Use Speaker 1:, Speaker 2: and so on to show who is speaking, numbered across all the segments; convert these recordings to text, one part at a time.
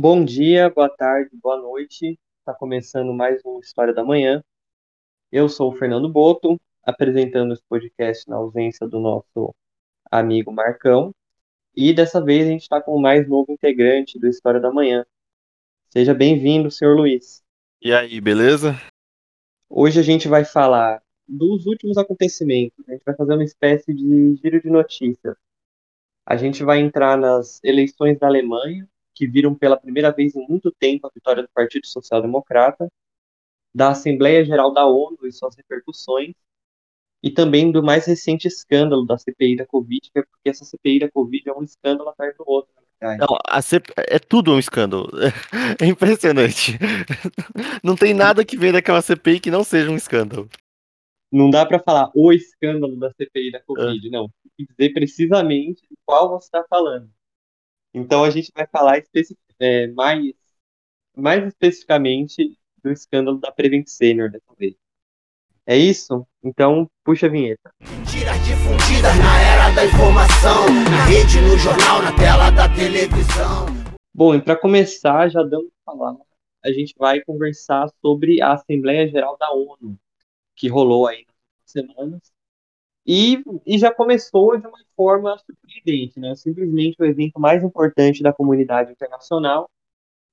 Speaker 1: Bom dia, boa tarde, boa noite. Está começando mais um História da Manhã. Eu sou o Fernando Boto, apresentando esse podcast na ausência do nosso amigo Marcão. E dessa vez a gente está com o mais novo integrante do História da Manhã. Seja bem-vindo, senhor Luiz.
Speaker 2: E aí, beleza?
Speaker 1: Hoje a gente vai falar dos últimos acontecimentos. A gente vai fazer uma espécie de giro de notícias. A gente vai entrar nas eleições da Alemanha, que viram pela primeira vez em muito tempo a vitória do Partido Social Democrata, da Assembleia Geral da ONU e suas repercussões, e também do mais recente escândalo da CPI da Covid, porque essa CPI da Covid é um escândalo atrás do outro.
Speaker 2: Não, CP... é tudo um escândalo. É impressionante. Não tem nada que ver daquela CPI que não seja um escândalo.
Speaker 1: Não dá para falar o escândalo da CPI da Covid, é. não. Tem que dizer precisamente de qual você está falando. Então a gente vai falar é, mais, mais especificamente do escândalo da Prevent Senior dessa vez. É isso? Então puxa a vinheta.
Speaker 3: Mentiras difundidas na era da informação, na rede, no jornal, na tela da televisão.
Speaker 1: Bom, e para começar, já dando para falar, a gente vai conversar sobre a Assembleia Geral da ONU, que rolou aí nas semanas e, e já começou de uma forma surpreendente, né? Simplesmente o evento mais importante da comunidade internacional.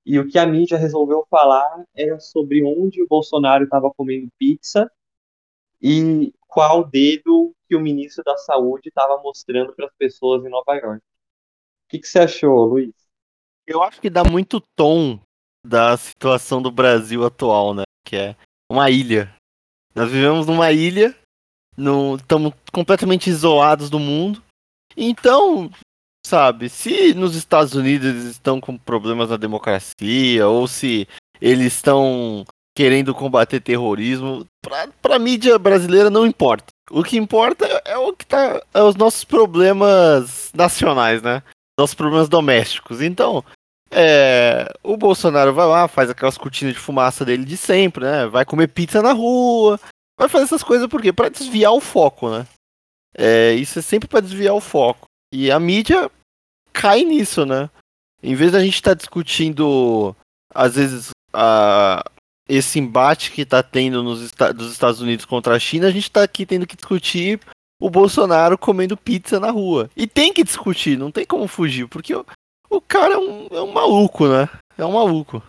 Speaker 1: E o que a mídia resolveu falar era sobre onde o Bolsonaro estava comendo pizza e qual dedo que o ministro da Saúde estava mostrando para as pessoas em Nova York. O que, que você achou, Luiz?
Speaker 2: Eu acho que dá muito tom da situação do Brasil atual, né? Que é uma ilha. Nós vivemos numa ilha estamos completamente isolados do mundo. Então, sabe, se nos Estados Unidos eles estão com problemas na democracia, ou se eles estão querendo combater terrorismo, pra, pra mídia brasileira não importa. O que importa é, o que tá. É os nossos problemas nacionais, né? Nossos problemas domésticos. Então, é, o Bolsonaro vai lá, faz aquelas cortinas de fumaça dele de sempre, né? Vai comer pizza na rua, vai fazer essas coisas por quê? Pra desviar o foco, né? É, isso é sempre para desviar o foco. E a mídia cai nisso, né? Em vez da gente estar tá discutindo, às vezes, a, esse embate que está tendo nos dos Estados Unidos contra a China, a gente está aqui tendo que discutir o Bolsonaro comendo pizza na rua. E tem que discutir, não tem como fugir, porque o, o cara é um, é um maluco, né? É um maluco.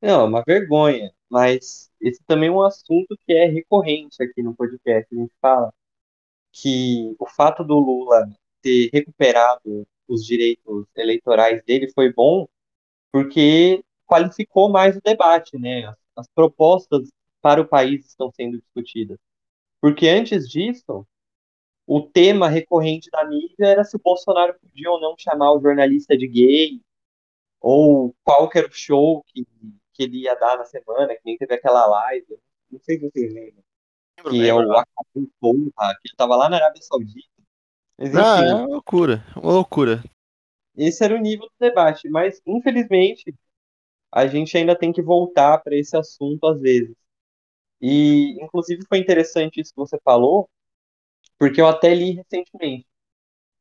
Speaker 1: Não, é uma vergonha. Mas esse também é um assunto que é recorrente aqui no podcast. A gente fala que o fato do Lula ter recuperado os direitos eleitorais dele foi bom porque qualificou mais o debate, né? As, as propostas para o país estão sendo discutidas. Porque antes disso, o tema recorrente da mídia era se o Bolsonaro podia ou não chamar o jornalista de gay, ou qual que era o show que que ele ia dar na semana, que nem teve aquela live, não sei se vocês lembram, que é o Acabou Porra, que ele tava lá na Arábia Saudita.
Speaker 2: Mas, ah, é uma loucura, uma loucura.
Speaker 1: Esse era o nível do debate, mas infelizmente a gente ainda tem que voltar para esse assunto às vezes. E inclusive foi interessante isso que você falou, porque eu até li recentemente.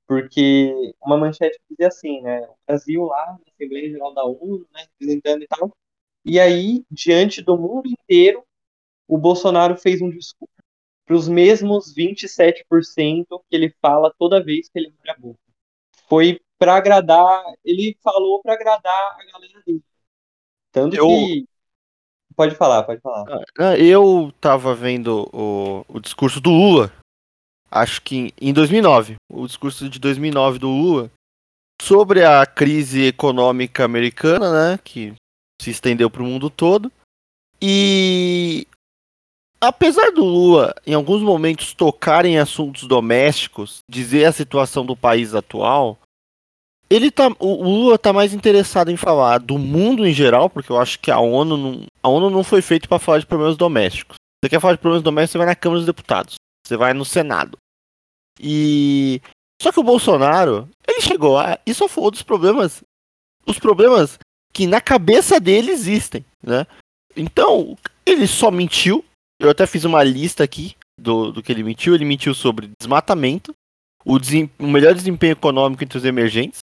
Speaker 1: Porque uma manchete dizia assim, né? O Brasil lá na Assembleia Geral da ONU, né, representando e tal, e aí, diante do mundo inteiro, o Bolsonaro fez um discurso para os mesmos 27% que ele fala toda vez que ele abre a boca. Foi para agradar, ele falou para agradar a galera dele. Tanto eu... que. Pode falar, pode falar. Ah,
Speaker 2: eu tava vendo o, o discurso do Lula, acho que em 2009, o discurso de 2009 do Lula, sobre a crise econômica americana, né, que se estendeu para o mundo todo. E apesar do Lula em alguns momentos tocar em assuntos domésticos, dizer a situação do país atual, ele tá, o Lula está mais interessado em falar do mundo em geral, porque eu acho que a ONU não, a ONU não foi feita para falar de problemas domésticos. Você quer falar de problemas domésticos, você vai na Câmara dos Deputados, você vai no Senado. E só que o Bolsonaro, ele chegou lá e só falou dos problemas, os problemas que na cabeça dele existem, né? Então, ele só mentiu. Eu até fiz uma lista aqui do, do que ele mentiu. Ele mentiu sobre desmatamento, o, o melhor desempenho econômico entre os emergentes,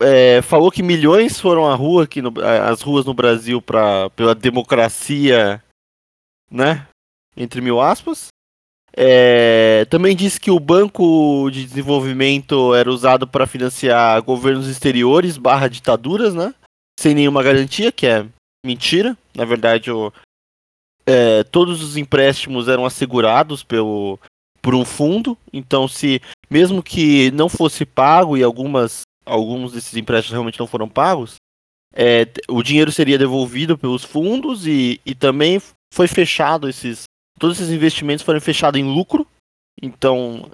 Speaker 2: é, falou que milhões foram à rua aqui no, as ruas no Brasil para pela democracia, né? Entre mil aspas. É, também disse que o Banco de Desenvolvimento era usado para financiar governos exteriores barra ditaduras, né? Sem nenhuma garantia, que é mentira. Na verdade, o, é, todos os empréstimos eram assegurados pelo, por um fundo. Então, se mesmo que não fosse pago e algumas, alguns desses empréstimos realmente não foram pagos, é, o dinheiro seria devolvido pelos fundos e, e também foi fechado esses todos esses investimentos foram fechados em lucro. Então,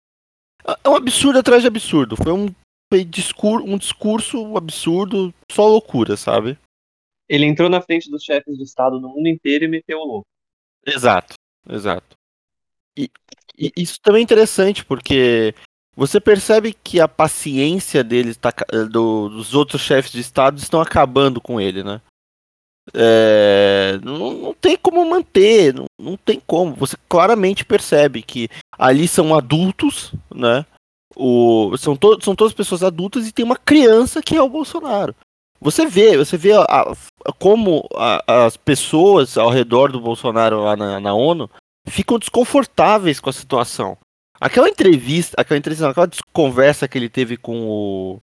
Speaker 2: é um absurdo atrás de absurdo. Foi um, discur um discurso absurdo, só loucura, sabe?
Speaker 1: Ele entrou na frente dos chefes de Estado no mundo inteiro e meteu o louco.
Speaker 2: Exato, exato. E, e isso também é interessante, porque você percebe que a paciência deles, tá, do, dos outros chefes de Estado, estão acabando com ele, né? É, não, não, tem como manter, não, não tem como. Você claramente percebe que ali são adultos, né? O, são, to, são todas pessoas adultas e tem uma criança que é o Bolsonaro. Você vê, você vê a, a, como a, as pessoas ao redor do Bolsonaro lá na, na, ONU ficam desconfortáveis com a situação. Aquela entrevista, aquela entrevista, aquela conversa que ele teve com o,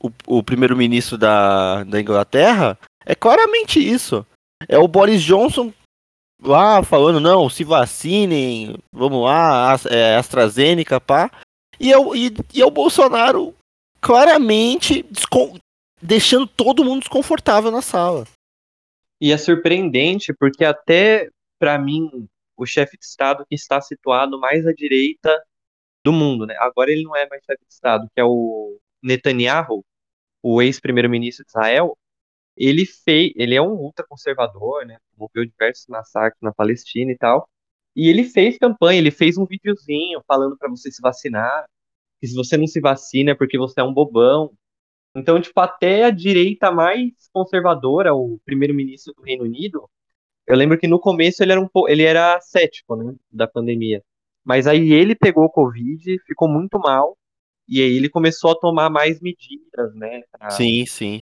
Speaker 2: o, o primeiro-ministro da, da Inglaterra é claramente isso. É o Boris Johnson lá falando, não, se vacinem, vamos lá, é, AstraZeneca, pá. E é, o, e, e é o Bolsonaro claramente deixando todo mundo desconfortável na sala.
Speaker 1: E é surpreendente porque até para mim o chefe de estado que está situado mais à direita do mundo, né? Agora ele não é mais chefe de estado, que é o Netanyahu, o ex-primeiro-ministro de Israel ele fez, ele é um ultraconservador, né? Moveu diversos massacres na Palestina e tal. E ele fez campanha, ele fez um videozinho falando para você se vacinar, que se você não se vacina é porque você é um bobão. Então, tipo, até a direita mais conservadora, o primeiro-ministro do Reino Unido, eu lembro que no começo ele era um ele era cético, né, da pandemia. Mas aí ele pegou o Covid, ficou muito mal, e aí ele começou a tomar mais medidas, né?
Speaker 2: Sim, sim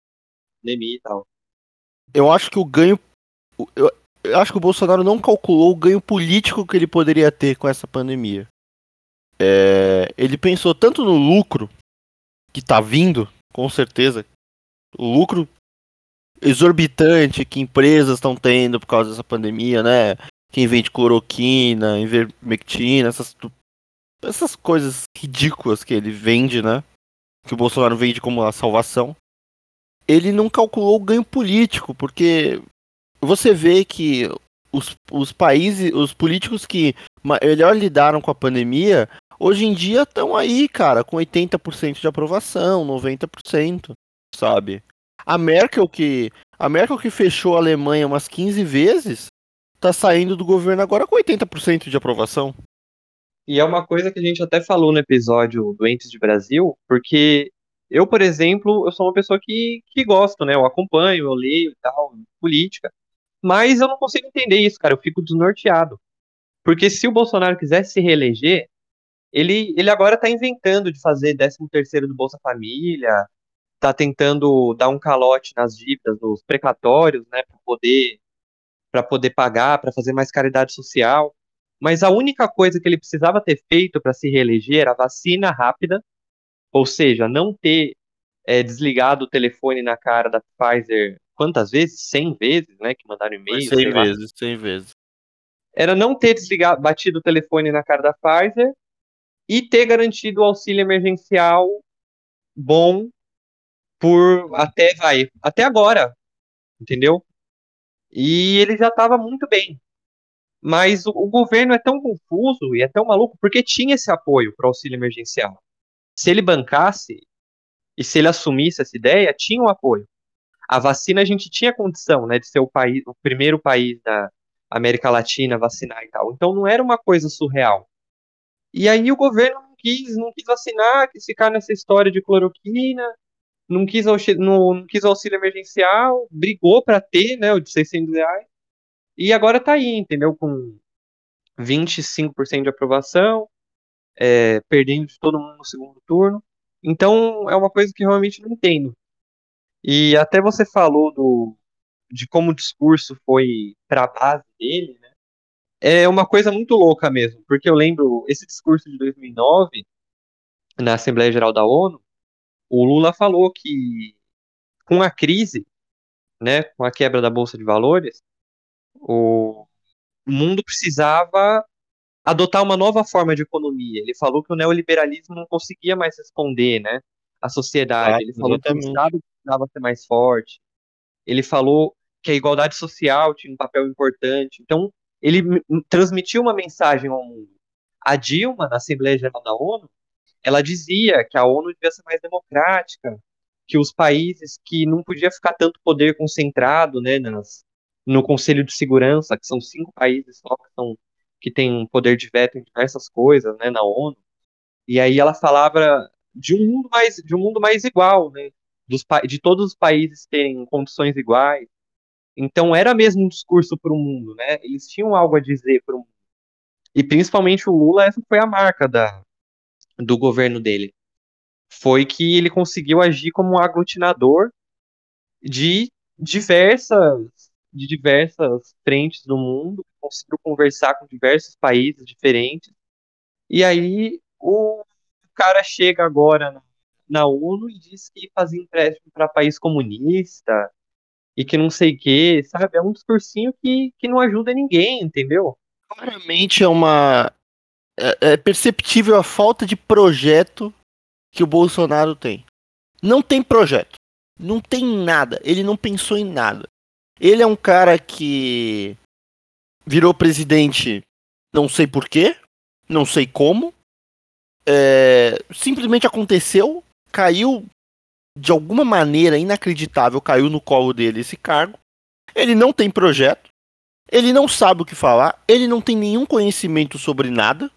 Speaker 1: pandemia e tal.
Speaker 2: Eu acho que o ganho. Eu, eu acho que o Bolsonaro não calculou o ganho político que ele poderia ter com essa pandemia. É, ele pensou tanto no lucro que tá vindo, com certeza. O lucro exorbitante que empresas estão tendo por causa dessa pandemia, né? Quem vende cloroquina, ivermectina, essas, essas coisas ridículas que ele vende, né? Que o Bolsonaro vende como a salvação ele não calculou o ganho político, porque você vê que os, os países, os políticos que melhor lidaram com a pandemia, hoje em dia estão aí, cara, com 80% de aprovação, 90%, sabe? A Merkel que a Merkel que fechou a Alemanha umas 15 vezes, tá saindo do governo agora com 80% de aprovação.
Speaker 1: E é uma coisa que a gente até falou no episódio Doentes de Brasil, porque eu, por exemplo, eu sou uma pessoa que, que gosto, né? Eu acompanho, eu leio e tal, política. Mas eu não consigo entender isso, cara. Eu fico desnorteado. Porque se o Bolsonaro quisesse se reeleger, ele, ele agora tá inventando de fazer 13 terceiro do Bolsa Família, tá tentando dar um calote nas dívidas, nos precatórios, né, para poder para poder pagar, para fazer mais caridade social. Mas a única coisa que ele precisava ter feito para se reeleger era vacina rápida ou seja, não ter é, desligado o telefone na cara da Pfizer quantas vezes? 100 vezes, né? Que mandaram e-mail.
Speaker 2: 100 vezes, 100 vezes.
Speaker 1: Era não ter desligado, batido o telefone na cara da Pfizer e ter garantido o auxílio emergencial bom por até vai até agora, entendeu? E ele já estava muito bem. Mas o, o, governo é tão confuso e é tão maluco porque tinha esse apoio para o auxílio emergencial se ele bancasse e se ele assumisse essa ideia, tinha um apoio. A vacina a gente tinha condição, né, de ser o país, o primeiro país da América Latina a vacinar e tal. Então não era uma coisa surreal. E aí o governo não quis, não quis vacinar, quis ficar nessa história de cloroquina, não quis, não, não quis auxílio emergencial, brigou para ter, né, o de 600 reais. E agora tá aí, entendeu? Com 25% de aprovação, é, perdendo de todo mundo no segundo turno. Então é uma coisa que realmente não entendo. E até você falou do, de como o discurso foi para a base dele, né? É uma coisa muito louca mesmo, porque eu lembro esse discurso de 2009 na Assembleia Geral da ONU, o Lula falou que com a crise, né, com a quebra da bolsa de valores, o mundo precisava adotar uma nova forma de economia. Ele falou que o neoliberalismo não conseguia mais responder, né, à sociedade.
Speaker 2: Ah,
Speaker 1: Ele falou que o. Estado precisava ser mais forte. Ele falou que a igualdade social tinha um papel importante. Então, ele transmitiu uma mensagem ao mundo. A Dilma, na Assembleia Geral da ONU, ela dizia que a ONU devia ser mais democrática, que os países que não podia ficar tanto poder concentrado, né, nas, no Conselho de Segurança, que são cinco países só que, são, que têm poder de veto em diversas coisas, né, na ONU. E aí ela falava de um mundo mais, de um mundo mais igual, né, dos, de todos os países terem condições iguais. Então era mesmo um discurso para o mundo, né? Eles tinham algo a dizer para o mundo. E principalmente o Lula, essa foi a marca da, do governo dele foi que ele conseguiu agir como um aglutinador de diversas de diversas frentes do mundo, conseguiu conversar com diversos países diferentes. E aí o cara chega agora na, na ONU e diz que fazia empréstimo para país comunista e que não sei o que, sabe? É um discursinho que, que não ajuda ninguém, entendeu?
Speaker 2: Claramente é uma. É, é perceptível a falta de projeto que o Bolsonaro tem. Não tem projeto. Não tem nada. Ele não pensou em nada. Ele é um cara que virou presidente, não sei porquê, não sei como. É, simplesmente aconteceu, caiu de alguma maneira inacreditável, caiu no colo dele esse cargo. Ele não tem projeto, ele não sabe o que falar, ele não tem nenhum conhecimento sobre nada.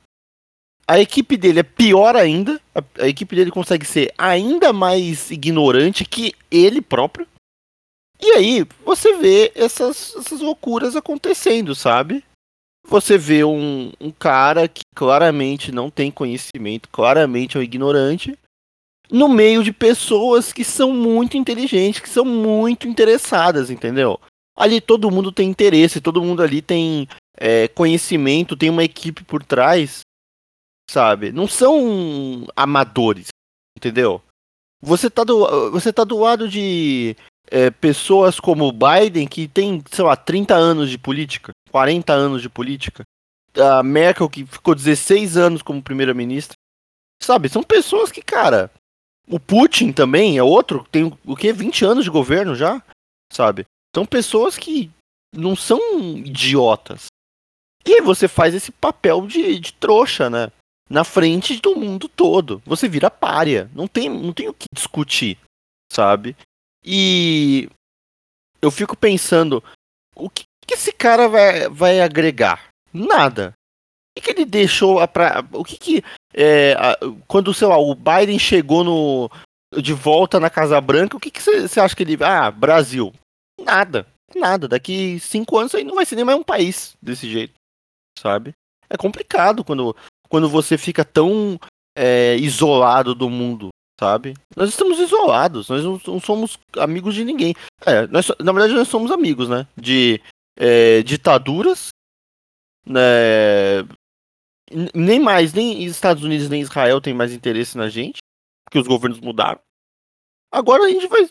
Speaker 2: A equipe dele é pior ainda, a, a equipe dele consegue ser ainda mais ignorante que ele próprio. E aí você vê essas, essas loucuras acontecendo, sabe? Você vê um, um cara que claramente não tem conhecimento, claramente é um ignorante, no meio de pessoas que são muito inteligentes, que são muito interessadas, entendeu? Ali todo mundo tem interesse, todo mundo ali tem é, conhecimento, tem uma equipe por trás, sabe? Não são amadores, entendeu? Você tá do, você tá do lado de é, pessoas como o Biden, que tem, sei lá, 30 anos de política, 40 anos de política. A Merkel, que ficou 16 anos como primeira-ministra. Sabe, são pessoas que, cara. O Putin também é outro, tem o que? 20 anos de governo já, sabe? São pessoas que não são idiotas. E você faz esse papel de, de trouxa, né? Na frente do mundo todo. Você vira párea. Não tem, não tem o que discutir, sabe? E eu fico pensando, o que, que esse cara vai, vai agregar? Nada. O que, que ele deixou pra. O que que. É, quando, sei lá, o Biden chegou no. De volta na Casa Branca, o que você acha que ele. Ah, Brasil. Nada. Nada. Daqui cinco anos aí não vai ser nem mais um país desse jeito. Sabe? É complicado quando, quando você fica tão é, isolado do mundo, sabe? Nós estamos isolados, nós não, não somos amigos de ninguém. É, nós, na verdade, nós somos amigos, né? De é, ditaduras, né? Nem mais, nem Estados Unidos nem Israel tem mais interesse na gente, porque os governos mudaram. Agora a gente vai,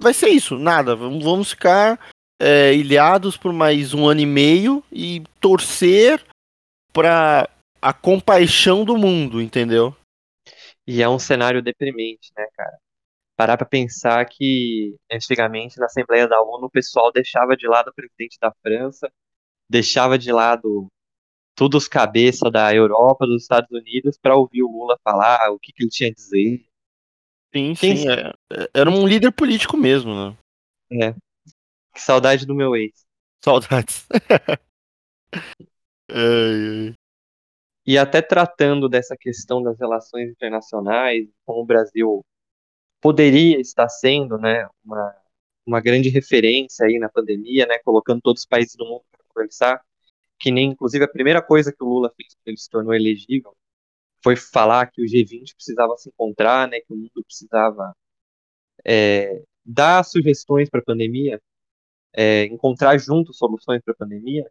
Speaker 2: vai ser isso, nada. Vamos ficar é, ilhados por mais um ano e meio e torcer pra a compaixão do mundo, entendeu?
Speaker 1: E é um cenário deprimente, né, cara? Parar pra pensar que antigamente na Assembleia da ONU o pessoal deixava de lado o presidente da França, deixava de lado todos os cabeças da Europa, dos Estados Unidos, pra ouvir o Lula falar o que, que ele tinha a dizer.
Speaker 2: Sim, sim. é- é- era um líder político mesmo, né?
Speaker 1: É. Que saudade do meu ex.
Speaker 2: Saudades. ai, ai.
Speaker 1: E até tratando dessa questão das relações internacionais, como o Brasil poderia estar sendo, né, uma, uma grande referência aí na pandemia, né, colocando todos os países do mundo para conversar, que nem, inclusive, a primeira coisa que o Lula fez quando ele se tornou elegível foi falar que o G20 precisava se encontrar, né, que o mundo precisava é, dar sugestões para a pandemia, é, encontrar juntos soluções para a pandemia,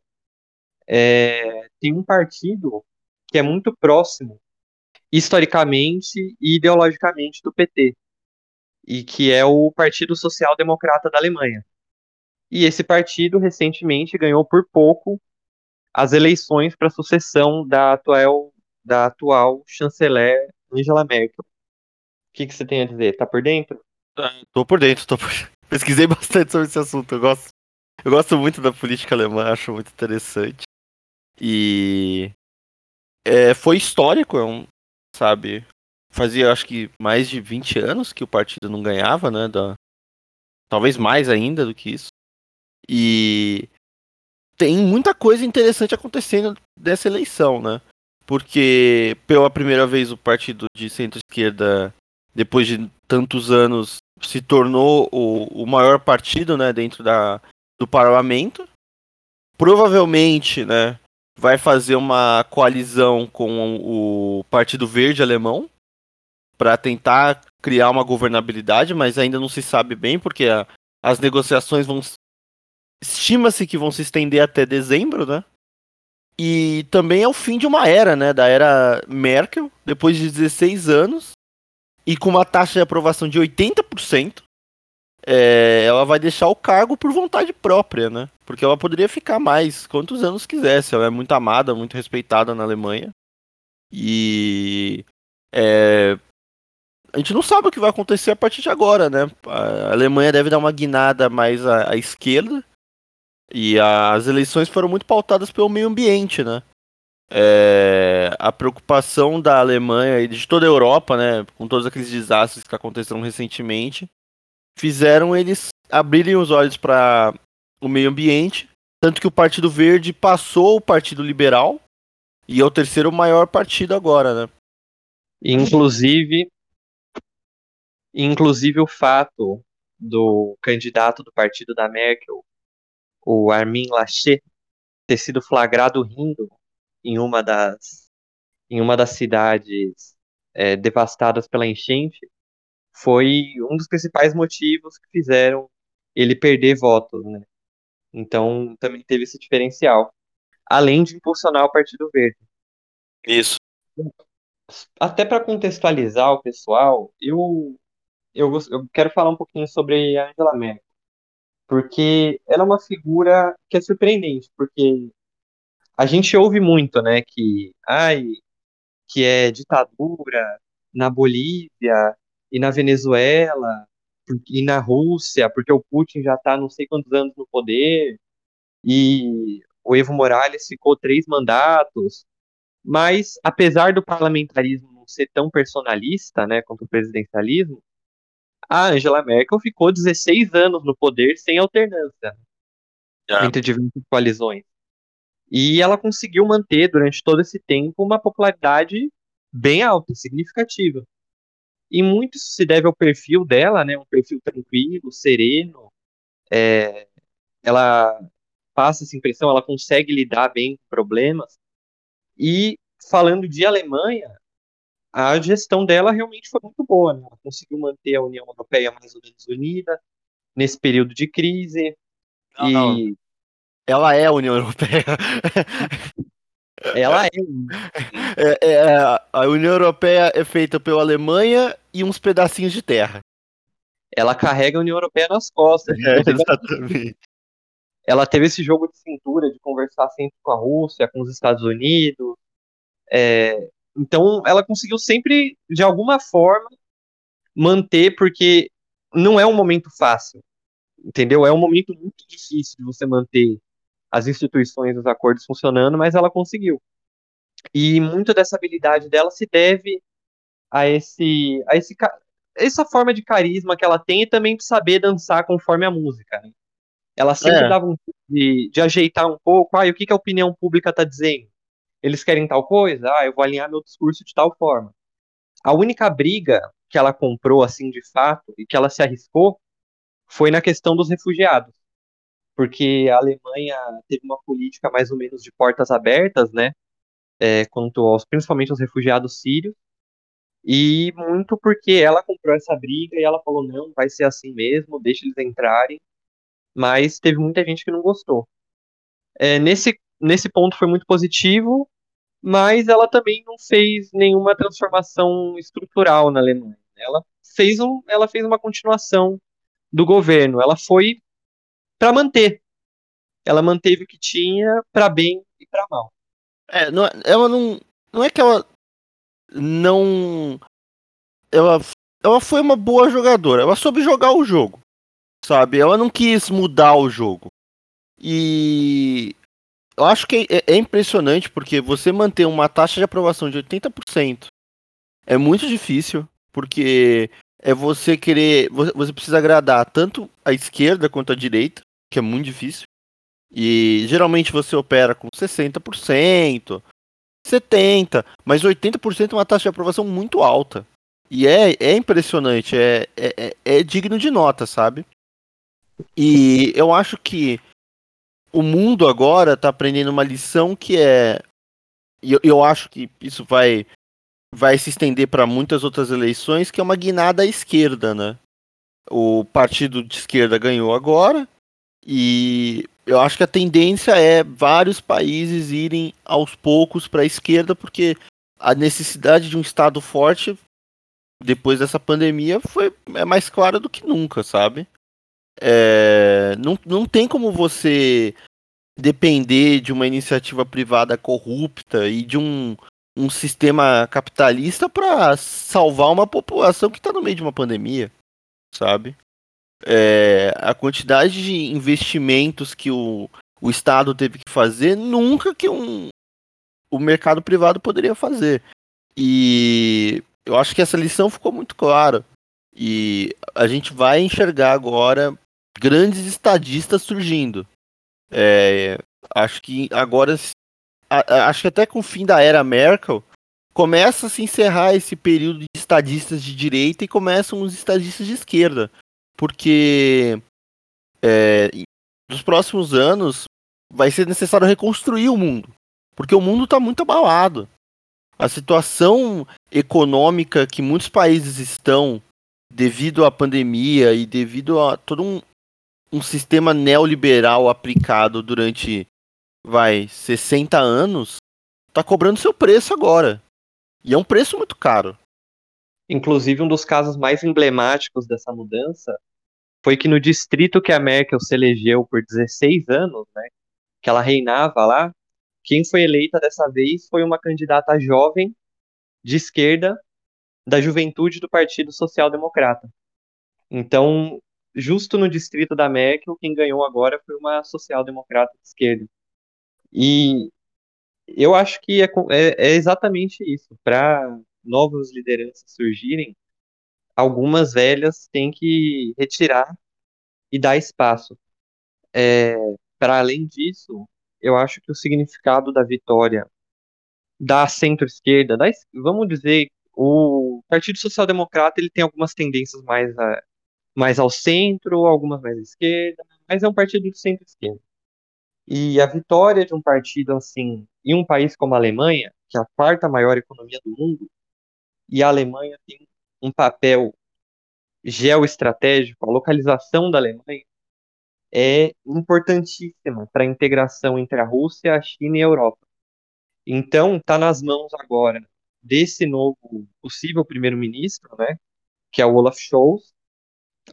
Speaker 1: é, tem um partido que é muito próximo, historicamente e ideologicamente, do PT, e que é o Partido Social Democrata da Alemanha. E esse partido recentemente ganhou por pouco as eleições para a sucessão da atual, da atual chanceler Angela Merkel. O que, que você tem a dizer? Tá por dentro?
Speaker 2: Tô por dentro, tô por... pesquisei bastante sobre esse assunto. Eu gosto, eu gosto muito da política alemã, acho muito interessante. E é, foi histórico, é um, sabe? Fazia acho que mais de 20 anos que o partido não ganhava, né? Da... Talvez mais ainda do que isso. E tem muita coisa interessante acontecendo dessa eleição, né? Porque pela primeira vez o partido de centro-esquerda, depois de tantos anos, se tornou o, o maior partido, né, dentro da, do parlamento. Provavelmente, né, vai fazer uma coalizão com o Partido Verde alemão para tentar criar uma governabilidade, mas ainda não se sabe bem porque a, as negociações vão estima-se que vão se estender até dezembro, né? E também é o fim de uma era, né, da era Merkel, depois de 16 anos e com uma taxa de aprovação de 80%, é, ela vai deixar o cargo por vontade própria, né? Porque ela poderia ficar mais quantos anos quisesse. Ela é muito amada, muito respeitada na Alemanha. E é, a gente não sabe o que vai acontecer a partir de agora, né? A Alemanha deve dar uma guinada mais à, à esquerda. E as eleições foram muito pautadas pelo meio ambiente, né? É, a preocupação da Alemanha e de toda a Europa, né, com todos aqueles desastres que aconteceram recentemente, fizeram eles abrirem os olhos para o meio ambiente, tanto que o Partido Verde passou o Partido Liberal e é o terceiro maior partido agora, né?
Speaker 1: Inclusive, inclusive o fato do candidato do partido da Merkel, o Armin Laschet, ter sido flagrado rindo em uma das em uma das cidades é, devastadas pela enchente, foi um dos principais motivos que fizeram ele perder votos, né? Então também teve esse diferencial, além de impulsionar o Partido Verde.
Speaker 2: Isso.
Speaker 1: Até para contextualizar o pessoal, eu, eu eu quero falar um pouquinho sobre a Angela Merkel, porque ela é uma figura que é surpreendente, porque a gente ouve muito, né, que ai, que é ditadura na Bolívia, e na Venezuela, e na Rússia, porque o Putin já está não sei quantos anos no poder, e o Evo Morales ficou três mandatos. Mas, apesar do parlamentarismo não ser tão personalista né, quanto o presidencialismo, a Angela Merkel ficou 16 anos no poder sem alternância
Speaker 2: é.
Speaker 1: entre diversas coalizões. E ela conseguiu manter durante todo esse tempo uma popularidade bem alta, significativa. E muito isso se deve ao perfil dela, né? Um perfil tranquilo, sereno. É, ela passa essa impressão, ela consegue lidar bem com problemas. E falando de Alemanha, a gestão dela realmente foi muito boa. Né? Ela conseguiu manter a União Europeia mais ou menos unida nesse período de crise.
Speaker 2: Não, e não. ela é a União Europeia.
Speaker 1: Ela é.
Speaker 2: é, é. A União Europeia é feita pela Alemanha e uns pedacinhos de terra.
Speaker 1: Ela carrega a União Europeia nas costas.
Speaker 2: É, exatamente.
Speaker 1: Ela teve esse jogo de cintura de conversar sempre com a Rússia, com os Estados Unidos. É, então, ela conseguiu sempre, de alguma forma, manter, porque não é um momento fácil. Entendeu? É um momento muito difícil de você manter as instituições, os acordos funcionando, mas ela conseguiu. E muito dessa habilidade dela se deve a esse, a esse essa forma de carisma que ela tem e também de saber dançar conforme a música. Né? Ela sempre é. dava um de, de ajeitar um pouco, ah, e o que, que a opinião pública está dizendo? Eles querem tal coisa? Ah, eu vou alinhar meu discurso de tal forma. A única briga que ela comprou, assim, de fato, e que ela se arriscou, foi na questão dos refugiados porque a Alemanha teve uma política mais ou menos de portas abertas, né, é, quanto aos, principalmente aos refugiados sírios, E muito porque ela comprou essa briga e ela falou: não, vai ser assim mesmo, deixa eles entrarem. Mas teve muita gente que não gostou. É, nesse, nesse ponto foi muito positivo, mas ela também não fez nenhuma transformação estrutural na Alemanha. Ela fez, um, ela fez uma continuação do governo. Ela foi para manter. Ela manteve o que tinha para bem e para mal.
Speaker 2: É, não, ela não, não é que ela não. Ela, ela foi uma boa jogadora. Ela soube jogar o jogo. Sabe? Ela não quis mudar o jogo. E eu acho que é, é impressionante porque você manter uma taxa de aprovação de 80% é muito difícil, porque é você querer. Você precisa agradar tanto a esquerda quanto a direita, que é muito difícil. E geralmente você opera com 60%, 70%, mas 80% é uma taxa de aprovação muito alta. E é, é impressionante, é, é, é, é digno de nota, sabe? E eu acho que o mundo agora está aprendendo uma lição que é. E eu, eu acho que isso vai, vai se estender para muitas outras eleições, que é uma guinada à esquerda, né? O partido de esquerda ganhou agora, e eu acho que a tendência é vários países irem aos poucos para a esquerda, porque a necessidade de um Estado forte depois dessa pandemia foi é mais clara do que nunca, sabe? É, não, não tem como você depender de uma iniciativa privada corrupta e de um, um sistema capitalista para salvar uma população que está no meio de uma pandemia, sabe? É, a quantidade de investimentos que o, o Estado teve que fazer nunca que um, o mercado privado poderia fazer. E eu acho que essa lição ficou muito clara. E a gente vai enxergar agora grandes estadistas surgindo. É, acho que agora, acho que até com o fim da era Merkel, começa a se encerrar esse período de estadistas de direita e começam os estadistas de esquerda. Porque é, nos próximos anos vai ser necessário reconstruir o mundo. Porque o mundo está muito abalado. A situação econômica que muitos países estão devido à pandemia e devido a todo um, um sistema neoliberal aplicado durante, vai, 60 anos, tá cobrando seu preço agora. E é um preço muito caro.
Speaker 1: Inclusive, um dos casos mais emblemáticos dessa mudança foi que no distrito que a Merkel se elegeu por 16 anos, né, que ela reinava lá, quem foi eleita dessa vez foi uma candidata jovem de esquerda da juventude do Partido Social Democrata. Então, justo no distrito da Merkel, quem ganhou agora foi uma social-democrata de esquerda. E eu acho que é, é, é exatamente isso. Para novas lideranças surgirem, algumas velhas têm que retirar e dar espaço. É, Para além disso, eu acho que o significado da vitória da centro-esquerda, vamos dizer, o Partido Social Democrata ele tem algumas tendências mais mais ao centro, algumas mais à esquerda, mas é um partido de centro-esquerda. E a vitória de um partido assim, em um país como a Alemanha, que é a quarta maior economia do mundo, e a Alemanha tem um papel geoestratégico, a localização da Alemanha é importantíssima para a integração entre a Rússia, a China e a Europa. Então, está nas mãos agora desse novo possível primeiro-ministro, né, que é o Olaf Scholz,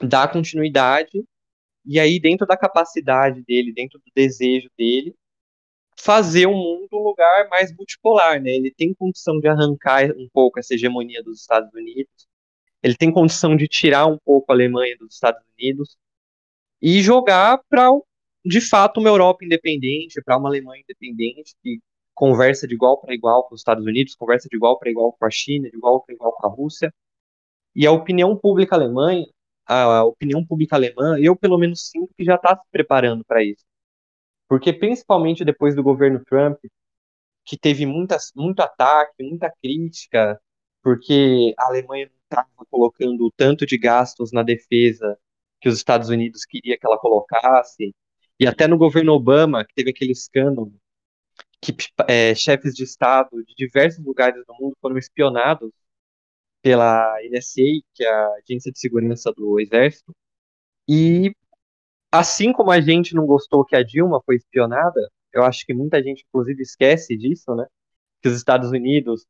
Speaker 1: dar continuidade e aí dentro da capacidade dele, dentro do desejo dele, fazer o mundo um lugar mais multipolar, né? Ele tem condição de arrancar um pouco essa hegemonia dos Estados Unidos, ele tem condição de tirar um pouco a Alemanha dos Estados Unidos e jogar para, de fato, uma Europa independente, para uma Alemanha independente que conversa de igual para igual com os Estados Unidos, conversa de igual para igual com a China, de igual para igual com a Rússia. E a opinião pública alemã a opinião pública alemã, eu pelo menos sinto que já está se preparando para isso. Porque principalmente depois do governo Trump, que teve muitas, muito ataque, muita crítica, porque a Alemanha não estava colocando o tanto de gastos na defesa que os Estados Unidos queria que ela colocasse, e até no governo Obama, que teve aquele escândalo, que é, chefes de Estado de diversos lugares do mundo foram espionados pela NSA, que é a Agência de Segurança do Exército. E assim como a gente não gostou que a Dilma foi espionada, eu acho que muita gente, inclusive, esquece disso, né? Que os Estados Unidos,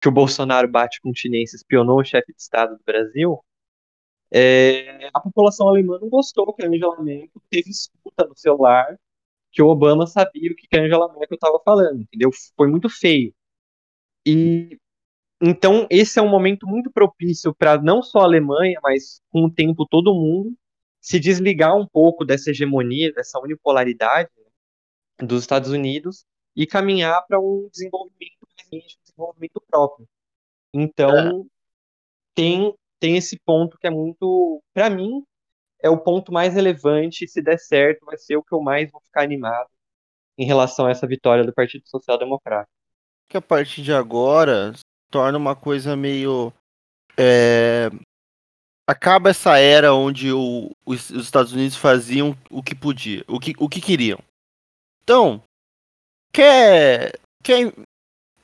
Speaker 1: que o Bolsonaro bate com chinês, espionou o chefe de Estado do Brasil. É, a população alemã não gostou que a Angela Merkel teve escuta no celular, que o Obama sabia o que a Angela Merkel estava falando, entendeu? Foi muito feio. E então esse é um momento muito propício para não só a Alemanha, mas com o tempo todo mundo se desligar um pouco dessa hegemonia, dessa unipolaridade né, dos Estados Unidos e caminhar para um desenvolvimento um desenvolvimento próprio. Então tem tem esse ponto que é muito, para mim, é o ponto mais relevante. Se der certo, vai ser o que eu mais vou ficar animado em relação a essa vitória do Partido Social Democrata.
Speaker 2: Que a partir de agora torna uma coisa meio. É... Acaba essa era onde o, os, os, Estados Unidos faziam o que podia, o que, o que queriam. Então, quer, quer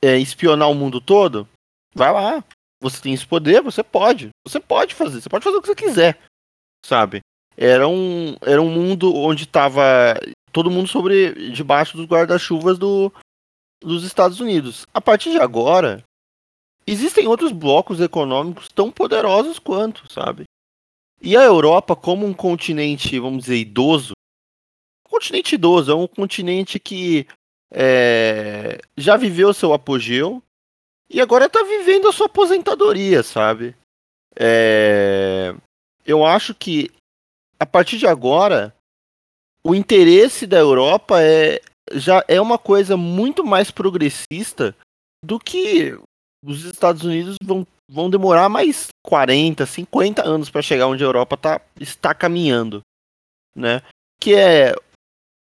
Speaker 2: é, espionar o mundo todo? Vai lá. Você tem esse poder, você pode. Você pode fazer, você pode fazer o que você quiser. Sabe? Era um, era um mundo onde estava todo mundo sobre debaixo dos guarda-chuvas do, dos Estados Unidos. A partir de agora, existem outros blocos econômicos tão poderosos quanto, sabe? E a Europa, como um continente, vamos dizer, idoso, um continente idoso, é um continente que é, já viveu seu apogeu e agora está vivendo a sua aposentadoria, sabe? É, eu acho que a partir de agora o interesse da Europa é já é uma coisa muito mais progressista do que os Estados Unidos vão, vão demorar mais 40, 50 anos para chegar onde a Europa tá, está caminhando, né? Que é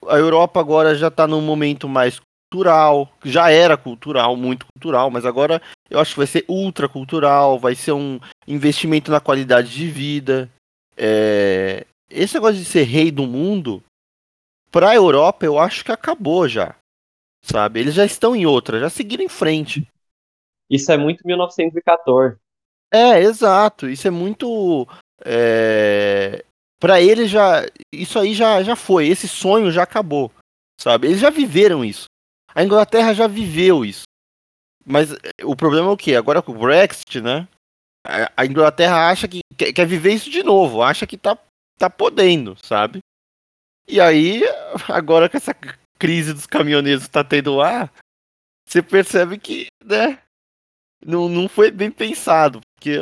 Speaker 2: a Europa agora já está num momento mais cultural, já era cultural, muito cultural, mas agora eu acho que vai ser ultra cultural, vai ser um investimento na qualidade de vida. É... Esse negócio de ser rei do mundo para a Europa, eu acho que acabou já. Sabe? Eles já estão em outra, já seguiram em frente.
Speaker 1: Isso é muito 1914.
Speaker 2: É, exato. Isso é muito. É... Para eles já. Isso aí já, já foi. Esse sonho já acabou. Sabe? Eles já viveram isso. A Inglaterra já viveu isso. Mas é, o problema é o quê? Agora com o Brexit, né? A Inglaterra acha que quer viver isso de novo, acha que tá, tá podendo, sabe? E aí, agora com essa crise dos caminhoneiros que tá tendo lá, você percebe que, né, não, não foi bem pensado. Porque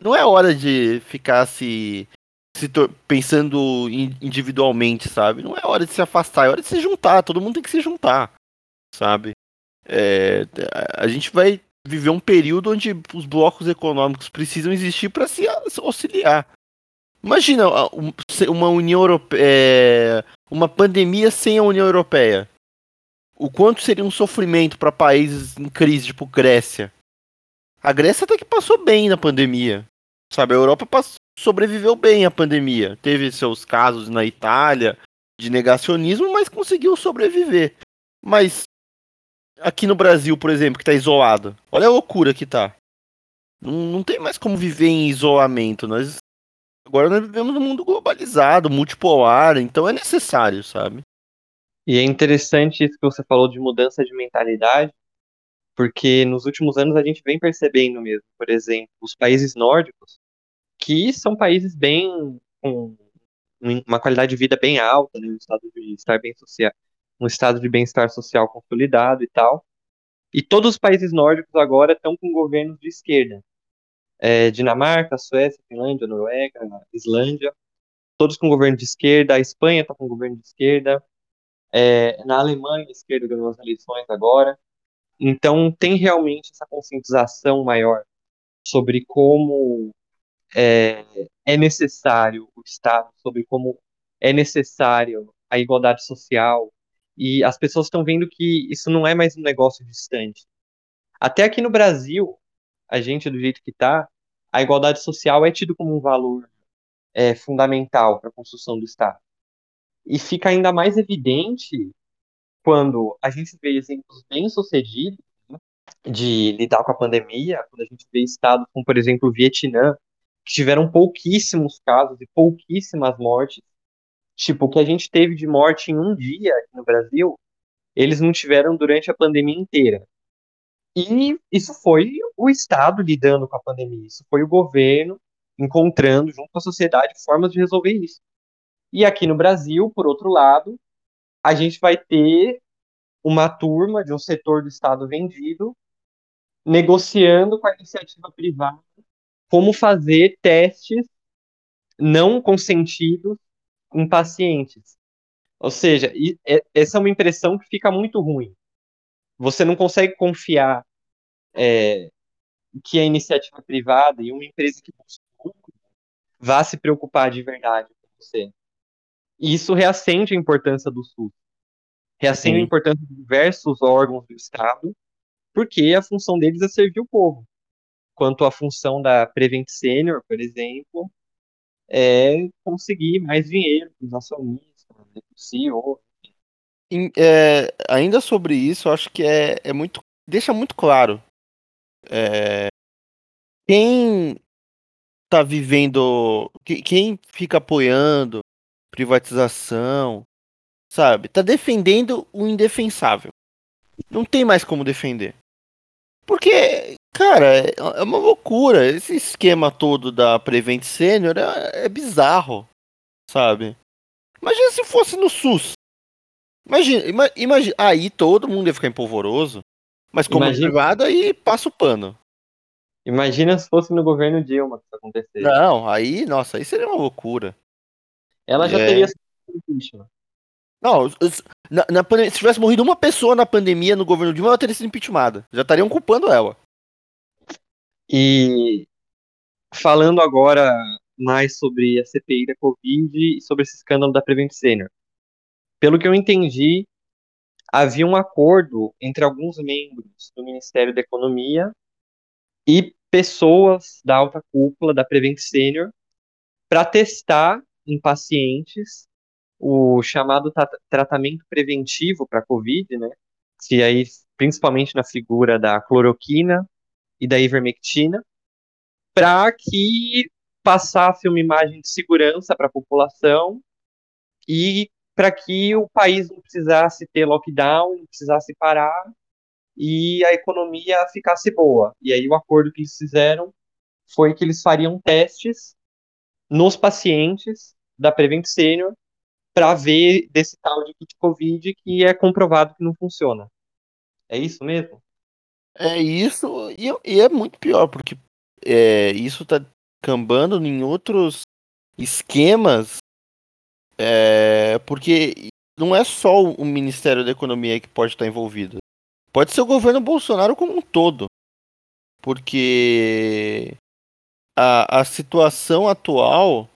Speaker 2: não é hora de ficar se, se pensando individualmente, sabe? Não é hora de se afastar, é hora de se juntar. Todo mundo tem que se juntar, sabe? É, a gente vai viver um período onde os blocos econômicos precisam existir para se auxiliar. Imagina uma União Europeia, é, uma pandemia sem a União Europeia. O quanto seria um sofrimento para países em crise, tipo Grécia. A Grécia até que passou bem na pandemia. Sabe, a Europa passou, sobreviveu bem à pandemia. Teve seus casos na Itália de negacionismo, mas conseguiu sobreviver. Mas aqui no Brasil, por exemplo, que está isolado, olha a loucura que tá. Não, não tem mais como viver em isolamento. Nós Agora nós vivemos num mundo globalizado, multipolar, então é necessário, sabe?
Speaker 1: E é interessante isso que você falou de mudança de mentalidade, porque nos últimos anos a gente vem percebendo mesmo, por exemplo, os países nórdicos, que são países bem com uma qualidade de vida bem alta, né, um estado de estar bem social, um estado de bem-estar social consolidado e tal. E todos os países nórdicos agora estão com governos de esquerda é, Dinamarca, Suécia, Finlândia, Noruega, Islândia, todos com governo de esquerda, a Espanha está com governo de esquerda, é, na Alemanha a esquerda ganhou as eleições agora, então tem realmente essa conscientização maior sobre como é, é necessário o Estado, sobre como é necessário a igualdade social, e as pessoas estão vendo que isso não é mais um negócio distante. Até aqui no Brasil, a gente do jeito que está, a igualdade social é tido como um valor é, fundamental para a construção do Estado. E fica ainda mais evidente quando a gente vê exemplos bem-sucedidos, né, de lidar com a pandemia, quando a gente vê estados como, por exemplo, o Vietnã, que tiveram pouquíssimos casos e pouquíssimas mortes. Tipo, o que a gente teve de morte em um dia aqui no Brasil, eles não tiveram durante a pandemia inteira. E isso foi o Estado lidando com a pandemia, isso foi o governo encontrando, junto com a sociedade, formas de resolver isso. E aqui no Brasil, por outro lado, a gente vai ter uma turma de um setor do Estado vendido negociando com a iniciativa privada como fazer testes não consentidos em pacientes. Ou seja, essa é uma impressão que fica muito ruim. Você não consegue confiar é, que a iniciativa privada e uma empresa que busca vá se preocupar de verdade com você. E isso reacende a importância do SUS. Reacende Sim. a importância de diversos órgãos do Estado, porque a função deles é servir o povo. Quanto à função da Prevent Senior, por exemplo, é conseguir mais dinheiro para os acionistas, para o CEO.
Speaker 2: É, ainda sobre isso, eu acho que é, é muito. deixa muito claro. É, quem está vivendo. Quem fica apoiando privatização, sabe? Tá defendendo o indefensável. Não tem mais como defender. Porque, cara, é, uma loucura. Esse esquema todo da Prevent Senior é, é bizarro, sabe? Imagina se fosse no SUS. Imagina, imagina, aí todo mundo ia ficar empolvoroso. Mas como imagina, privado, aí passa o pano.
Speaker 1: Imagina se fosse no governo Dilma que isso acontecesse.
Speaker 2: Não, aí, nossa, aí seria uma loucura.
Speaker 1: Ela já é... teria sido impeachment.
Speaker 2: Não, na, na, se tivesse morrido uma pessoa na pandemia no governo Dilma, ela teria sido impeachmentada. Já estariam culpando ela.
Speaker 1: E falando agora mais sobre a CPI da Covid e sobre esse escândalo da Prevent Senior. Pelo que eu entendi, havia um acordo entre alguns membros do Ministério da Economia e pessoas da alta cúpula da Prevent Senior para testar em pacientes o chamado tra tratamento preventivo para COVID, né? Que aí, principalmente na figura da cloroquina e da ivermectina, para que passasse uma imagem de segurança para a população e para que o país não precisasse ter lockdown, não precisasse parar e a economia ficasse boa. E aí o acordo que eles fizeram foi que eles fariam testes nos pacientes da Prevent Senior para ver desse tal de kit Covid que é comprovado que não funciona. É isso mesmo?
Speaker 2: É isso, e, e é muito pior, porque é, isso está cambando em outros esquemas, é, porque não é só o Ministério da Economia que pode estar envolvido. Pode ser o governo Bolsonaro como um todo. Porque a, a situação atual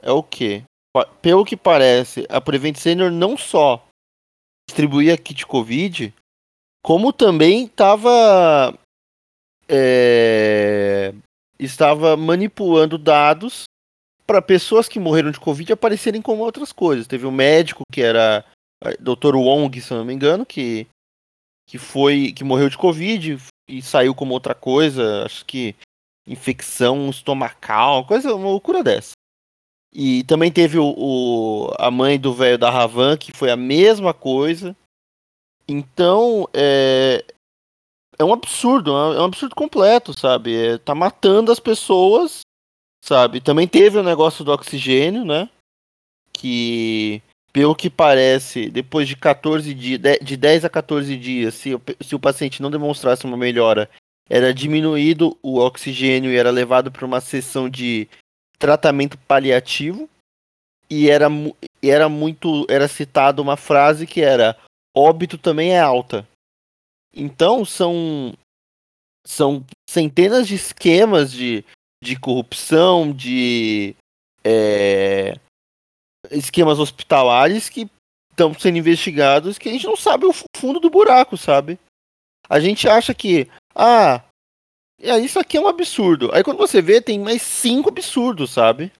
Speaker 2: é o quê? Pelo que parece, a Prevent Senior não só distribuía kit Covid, como também estava é, estava manipulando dados para pessoas que morreram de Covid aparecerem como outras coisas. Teve um médico que era Dr. Wong, se não me engano, que, que foi que morreu de Covid e saiu como outra coisa, acho que infecção estomacal, coisa, uma loucura dessa. E também teve o, o a mãe do velho da Ravan, que foi a mesma coisa. Então, é, é um absurdo, é um absurdo completo, sabe? É, tá matando as pessoas, sabe? Também teve o negócio do oxigênio, né? Que, pelo que parece, depois de 14 dias, de 10 a 14 dias, se, se o paciente não demonstrasse uma melhora, era diminuído o oxigênio e era levado para uma sessão de tratamento paliativo. E era, e era muito. Era citado uma frase que era óbito também é alta. Então são. São centenas de esquemas de, de corrupção, de é, esquemas hospitalares que estão sendo investigados que a gente não sabe o fundo do buraco, sabe? A gente acha que, ah, é, isso aqui é um absurdo. Aí quando você vê, tem mais cinco absurdos, sabe?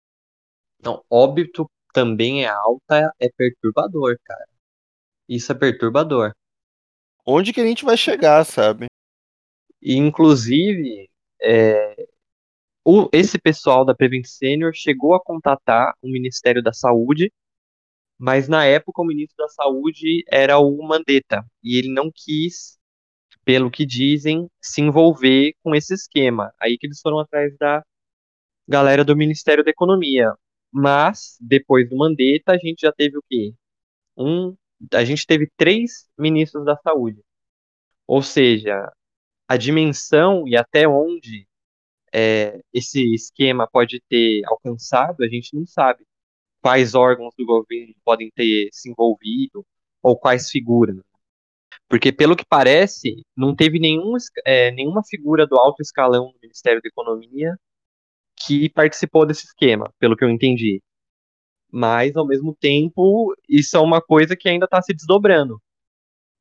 Speaker 1: Não, óbito também é alta, é perturbador, cara. Isso é perturbador.
Speaker 2: Onde que a gente vai chegar, sabe?
Speaker 1: E, inclusive, é, o, esse pessoal da Prevent Senior chegou a contatar o Ministério da Saúde, mas na época o ministro da Saúde era o Mandetta, e ele não quis, pelo que dizem, se envolver com esse esquema. Aí que eles foram atrás da galera do Ministério da Economia. Mas, depois do Mandetta, a gente já teve o quê? Um, a gente teve três ministros da saúde. Ou seja, a dimensão e até onde é, esse esquema pode ter alcançado, a gente não sabe. Quais órgãos do governo podem ter se envolvido, ou quais figuras. Porque, pelo que parece, não teve nenhum, é, nenhuma figura do alto escalão do Ministério da Economia que participou desse esquema, pelo que eu entendi. Mas, ao mesmo tempo, isso é uma coisa que ainda está se desdobrando.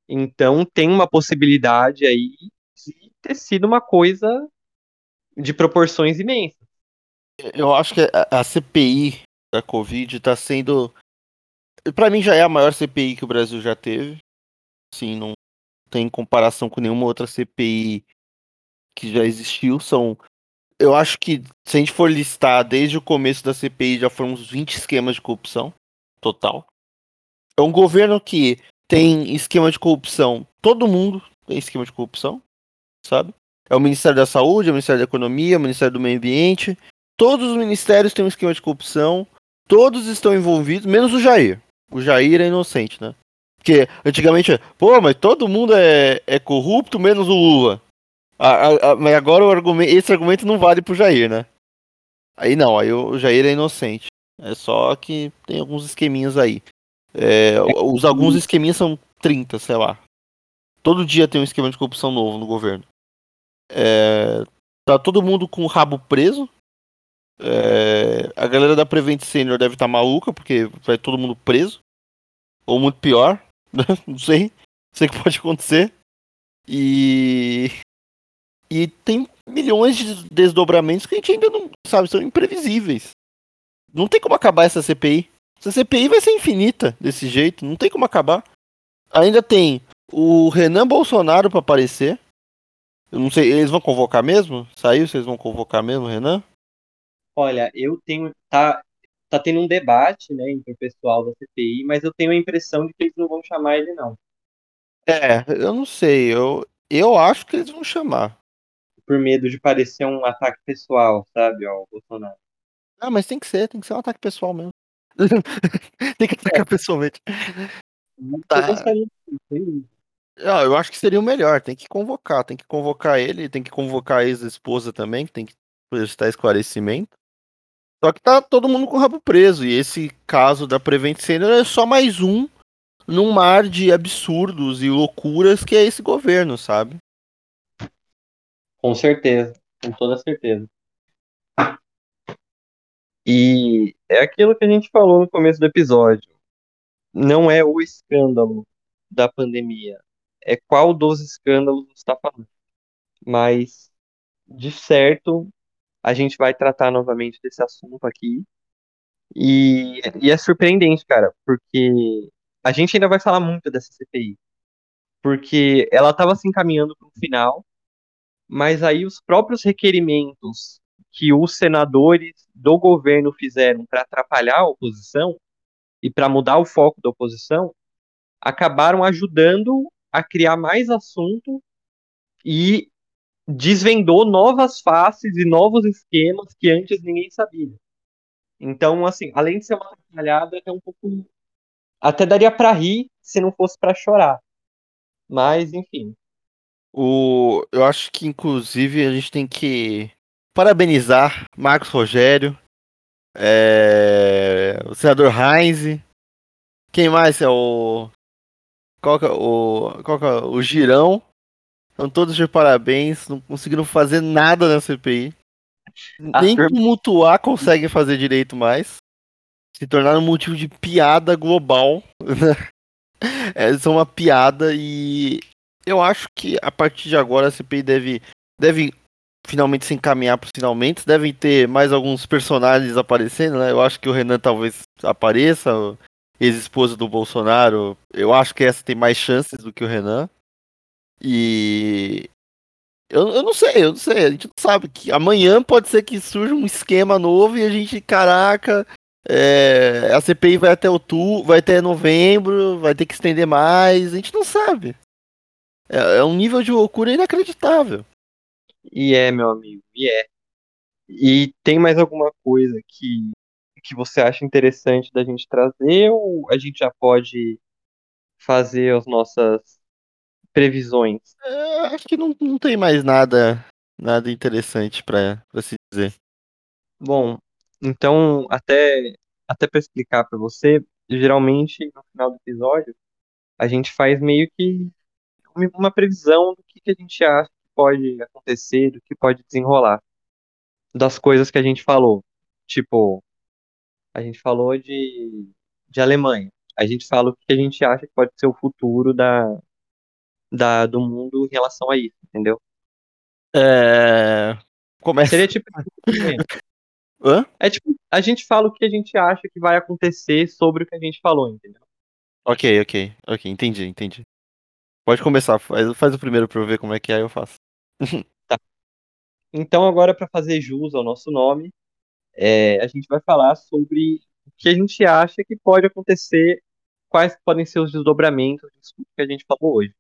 Speaker 1: Então, tem uma possibilidade aí de ter sido uma coisa de proporções imensas.
Speaker 2: Eu acho que a, CPI da Covid está sendo. Para mim, já é a maior CPI que o Brasil já teve. Sim, não tem comparação com nenhuma outra CPI que já existiu. São. Eu acho que se a gente for listar desde o começo da CPI, já foram uns 20 esquemas de corrupção total. É um governo que tem esquema de corrupção. Todo mundo tem esquema de corrupção, sabe? É o Ministério da Saúde, é o Ministério da Economia, é o Ministério do Meio Ambiente. Todos os ministérios têm um esquema de corrupção. Todos estão envolvidos, menos o Jair. O Jair é inocente, né? Porque antigamente, pô, mas todo mundo é, é corrupto, menos o Lula. mas agora o argumento, esse argumento não vale pro Jair, né? Aí não, aí o Jair é inocente. É só que tem alguns esqueminhas aí. É, os alguns esqueminhas são 30, sei lá. Todo dia tem um esquema de corrupção novo no governo. É, tá todo mundo com o rabo preso. É, a galera da Prevent Senior deve estar tá maluca, porque vai todo mundo preso. Ou muito pior. Não sei. Sei que pode acontecer. E. E tem milhões de desdobramentos que a gente ainda não sabe, são imprevisíveis. Não tem como acabar essa CPI. Essa CPI vai ser infinita desse jeito, não tem como acabar. Ainda tem o Renan Bolsonaro para aparecer. Eu não sei, eles vão convocar mesmo? Saiu, vocês vão convocar mesmo, Renan?
Speaker 1: Olha, eu tenho. Tá, tá tendo um debate, né, entre o pessoal da CPI, mas eu tenho a impressão de que eles não vão chamar ele, não.
Speaker 2: É, eu não sei. Eu, eu acho que eles vão chamar.
Speaker 1: Por medo de parecer um ataque pessoal, sabe, ao Bolsonaro.
Speaker 2: Ah, mas tem que ser, tem que ser um ataque pessoal mesmo. tem que atacar é. pessoalmente. Tá. Ah, eu acho que seria o melhor. Tem que convocar, tem que convocar ele, tem que convocar a ex-esposa também, que tem que prestar esclarecimento. Só que tá todo mundo com o rabo preso. E esse caso da Prevent Senior é só mais um num mar de absurdos e loucuras que é esse governo, sabe?
Speaker 1: Com certeza, com toda certeza. E é aquilo que a gente falou no começo do episódio. Não é o escândalo da pandemia, é qual dos escândalos está falando. Mas, de certo, a gente vai tratar novamente desse assunto aqui. E, e é surpreendente, cara, porque a gente ainda vai falar muito dessa CPI. Porque ela estava se encaminhando para o final, mas aí os próprios requerimentos que os senadores do governo fizeram para atrapalhar a oposição e para mudar o foco da oposição acabaram ajudando a criar mais assunto e desvendou novas faces e novos esquemas que antes ninguém sabia. Então, assim, além de ser uma atrapalhada, é um pouco. Até daria para rir se não fosse para chorar. Mas, enfim.
Speaker 2: O... Eu acho que, inclusive, a gente tem que parabenizar Marcos Rogério, é... o senador Heinz. Quem mais é o qual é o, qual é o Girão. São todos de parabéns, não conseguiram fazer nada na CPI. Nem turma... tumultuar consegue fazer direito mais. Se tornaram um motivo de piada global. é, são uma piada e eu acho que a partir de agora a CPI deve, deve finalmente se encaminhar para os finalmente. Devem ter mais alguns personagens aparecendo, né? Eu acho que o Renan talvez apareça ex-esposa do Bolsonaro, eu acho que essa tem mais chances do que o Renan. E Eu, eu não sei, eu não sei. A gente não sabe que amanhã pode ser que surja um esquema novo e a gente, caraca, é, a CPI vai até outubro, vai até novembro, vai ter que estender mais. A gente não sabe. É, é um nível de loucura inacreditável.
Speaker 1: E é, meu amigo, e é. E tem mais alguma coisa que, que você acha interessante da gente trazer ou a gente já pode fazer as nossas previsões?
Speaker 2: É, acho que não, não tem mais nada nada interessante para se dizer.
Speaker 1: Bom, então até até para explicar para você, geralmente no final do episódio a gente faz meio que uma previsão do que, que a gente acha que pode acontecer, do que pode desenrolar das coisas que a gente falou. Tipo, a gente falou de, de Alemanha. A gente fala o que a gente acha que pode ser o futuro da, da, do mundo em relação a isso, entendeu?
Speaker 2: É... Começa.
Speaker 1: Seria tipo.
Speaker 2: Hã?
Speaker 1: É tipo, a gente fala o que a gente acha que vai acontecer sobre o que a gente falou, entendeu?
Speaker 2: Ok, ok, ok, entendi, entendi. Pode começar, faz, faz o primeiro pra eu ver como é que é, eu faço.
Speaker 1: tá. Então, agora, para fazer jus ao nosso nome, é, a gente vai falar sobre o que a gente acha que pode acontecer, quais podem ser os desdobramentos disso que a gente falou hoje.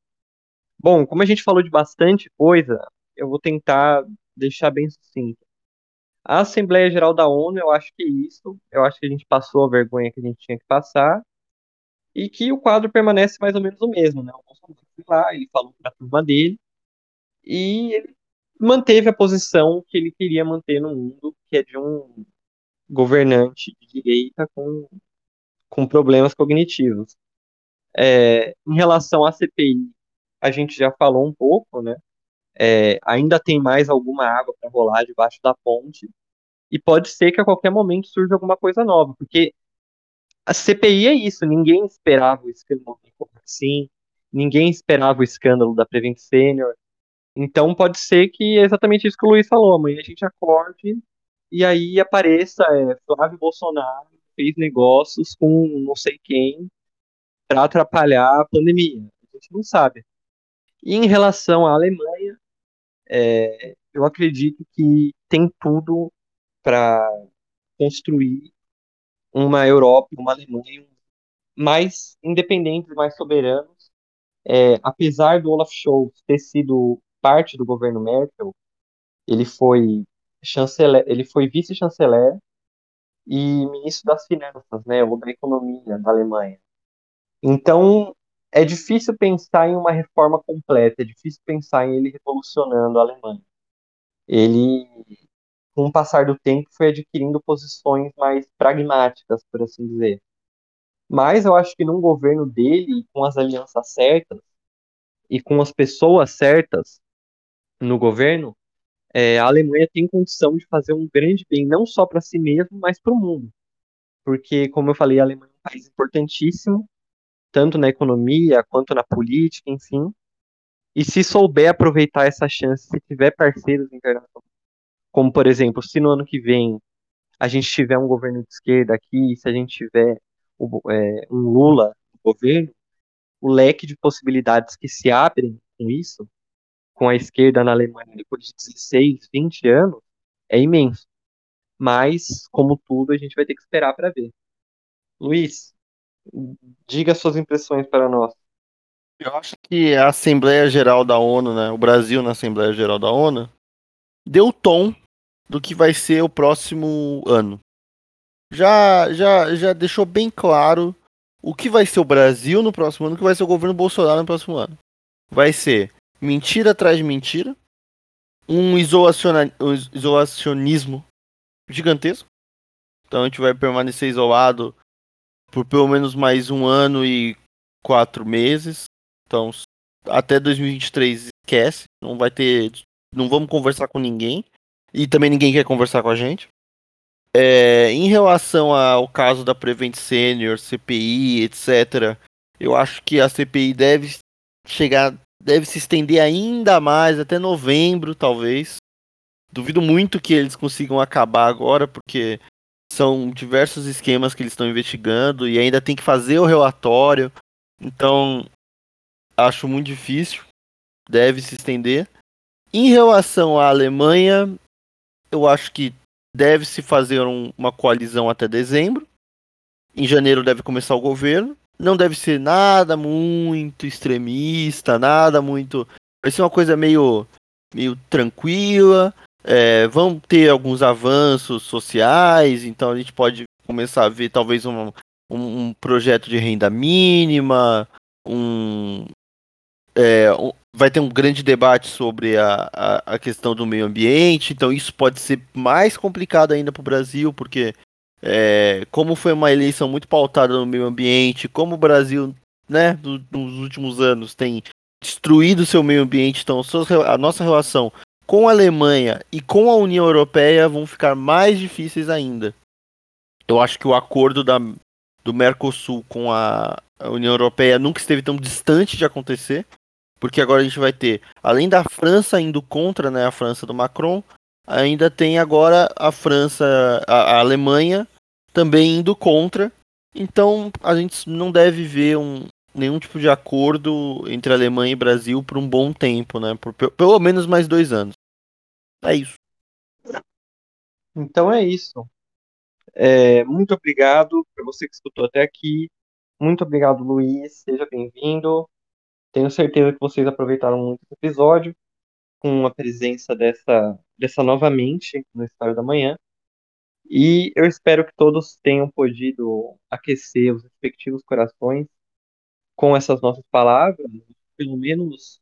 Speaker 1: Bom, como a gente falou de bastante coisa, eu vou tentar deixar bem sucinto. A Assembleia Geral da ONU, eu acho que é isso. Eu acho que a gente passou a vergonha que a gente tinha que passar. E que o quadro permanece mais ou menos o mesmo, né? O Bolsonaro foi lá, ele falou para a turma dele. E ele manteve a posição que ele queria manter no mundo, que é de um governante de direita com, com problemas cognitivos. É, em relação à CPI, a gente já falou um pouco, né? É, ainda tem mais alguma água para rolar debaixo da ponte e pode ser que a qualquer momento surja alguma coisa nova, porque a CPI é isso, ninguém esperava o escândalo assim, ninguém esperava o escândalo da Prevent Senior, então pode ser que é exatamente isso que o Luiz falou, amanhã a gente acorde e aí apareça é, Flávio Bolsonaro fez negócios com não sei quem para atrapalhar a pandemia, a gente não sabe. E em relação à Alemanha, é, eu acredito que tem tudo para construir uma Europa, uma Alemanha mais independentes, mais soberanos. É, apesar do Olaf Scholz ter sido parte do governo Merkel, ele foi chanceler, ele foi vice-chanceler e ministro das finanças, né, ou da economia da Alemanha. Então, é difícil pensar em uma reforma completa, é difícil pensar em ele revolucionando a Alemanha. Ele, com o passar do tempo, foi adquirindo posições mais pragmáticas, por assim dizer. Mas eu acho que num governo dele, com as alianças certas e com as pessoas certas no governo, é, a Alemanha tem condição de fazer um grande bem, não só para si mesmo, mas para o mundo. Porque, como eu falei, a Alemanha é um país importantíssimo, tanto na economia quanto na política, enfim. E se souber aproveitar essa chance, se tiver parceiros internacionais, como por exemplo, se no ano que vem a gente tiver um governo de esquerda aqui, se a gente tiver é, um Lula no governo, o leque de possibilidades que se abrem com isso, com a esquerda na Alemanha depois de 16, 20 anos, é imenso. Mas, como tudo, a gente vai ter que esperar para ver. Luiz, diga suas impressões para nós.
Speaker 2: Eu acho que a Assembleia Geral da ONU, né, o Brasil na Assembleia Geral da ONU, deu o tom do que vai ser o próximo ano. Já, já, já deixou bem claro o que vai ser o Brasil no próximo ano, o que vai ser o governo Bolsonaro no próximo ano. Vai ser mentira atrás de mentira, um, um isolacionismo gigantesco. Então a gente vai permanecer isolado por pelo menos mais um ano e quatro meses. Então, até 2023 esquece, não vai ter, não vamos conversar com ninguém e também ninguém quer conversar com a gente. É, em relação ao caso da Prevent Senior, CPI, etc., eu acho que a CPI deve chegar, deve se estender ainda mais até novembro, talvez. Duvido muito que eles consigam acabar agora, porque são diversos esquemas que eles estão investigando e ainda tem que fazer o relatório. Então, acho muito difícil. Deve se estender. Em relação à Alemanha, eu acho que deve se fazer um, uma coalizão até dezembro. Em janeiro deve começar o governo. Não deve ser nada muito extremista, nada muito. Vai ser uma coisa meio, meio tranquila. É, vão ter alguns avanços sociais, então a gente pode começar a ver talvez um, um, projeto de renda mínima, um, é, um, vai ter um grande debate sobre a, a, a, questão do meio ambiente, então isso pode ser mais complicado ainda para o Brasil, porque é, como foi uma eleição muito pautada no meio ambiente, como o Brasil, né, do, nos últimos anos tem destruído seu meio ambiente, então a nossa relação com a Alemanha e com a União Europeia vão ficar mais difíceis ainda. Eu acho que o acordo da, do Mercosul com a, União Europeia nunca esteve tão distante de acontecer, porque agora a gente vai ter, além da França indo contra, né, a França do Macron, ainda tem agora a França, a, a Alemanha também indo contra. Então a gente não deve ver um, nenhum tipo de acordo entre Alemanha e Brasil por um bom tempo, né? Por pelo menos mais dois anos. É isso.
Speaker 1: Então é isso. É, muito obrigado para você que escutou até aqui. Muito obrigado, Luiz. Seja bem-vindo. Tenho certeza que vocês aproveitaram muito esse episódio com a presença dessa, dessa novamente no História da Manhã. E eu espero que todos tenham podido aquecer os respectivos corações com essas nossas palavras, pelo menos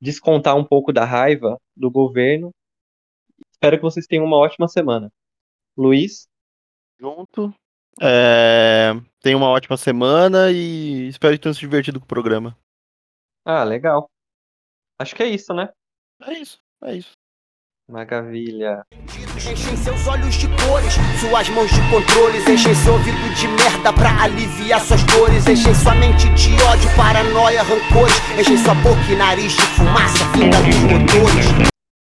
Speaker 1: descontar um pouco da raiva do governo Espero que vocês tenham uma ótima semana. Luiz?
Speaker 2: Junto. É... Tenha uma ótima semana e espero que tenham se divertido com o programa.
Speaker 1: Ah, legal. Acho que é isso, né?
Speaker 2: É isso, é isso.
Speaker 1: Maravilha.
Speaker 3: Enchem seus olhos de cores, suas mãos de controles, enchem seu ouvido de merda pra aliviar suas dores, enchem sua mente de ódio, paranoia, rancores, enchem sua boca e nariz de fumaça vinda dos motores.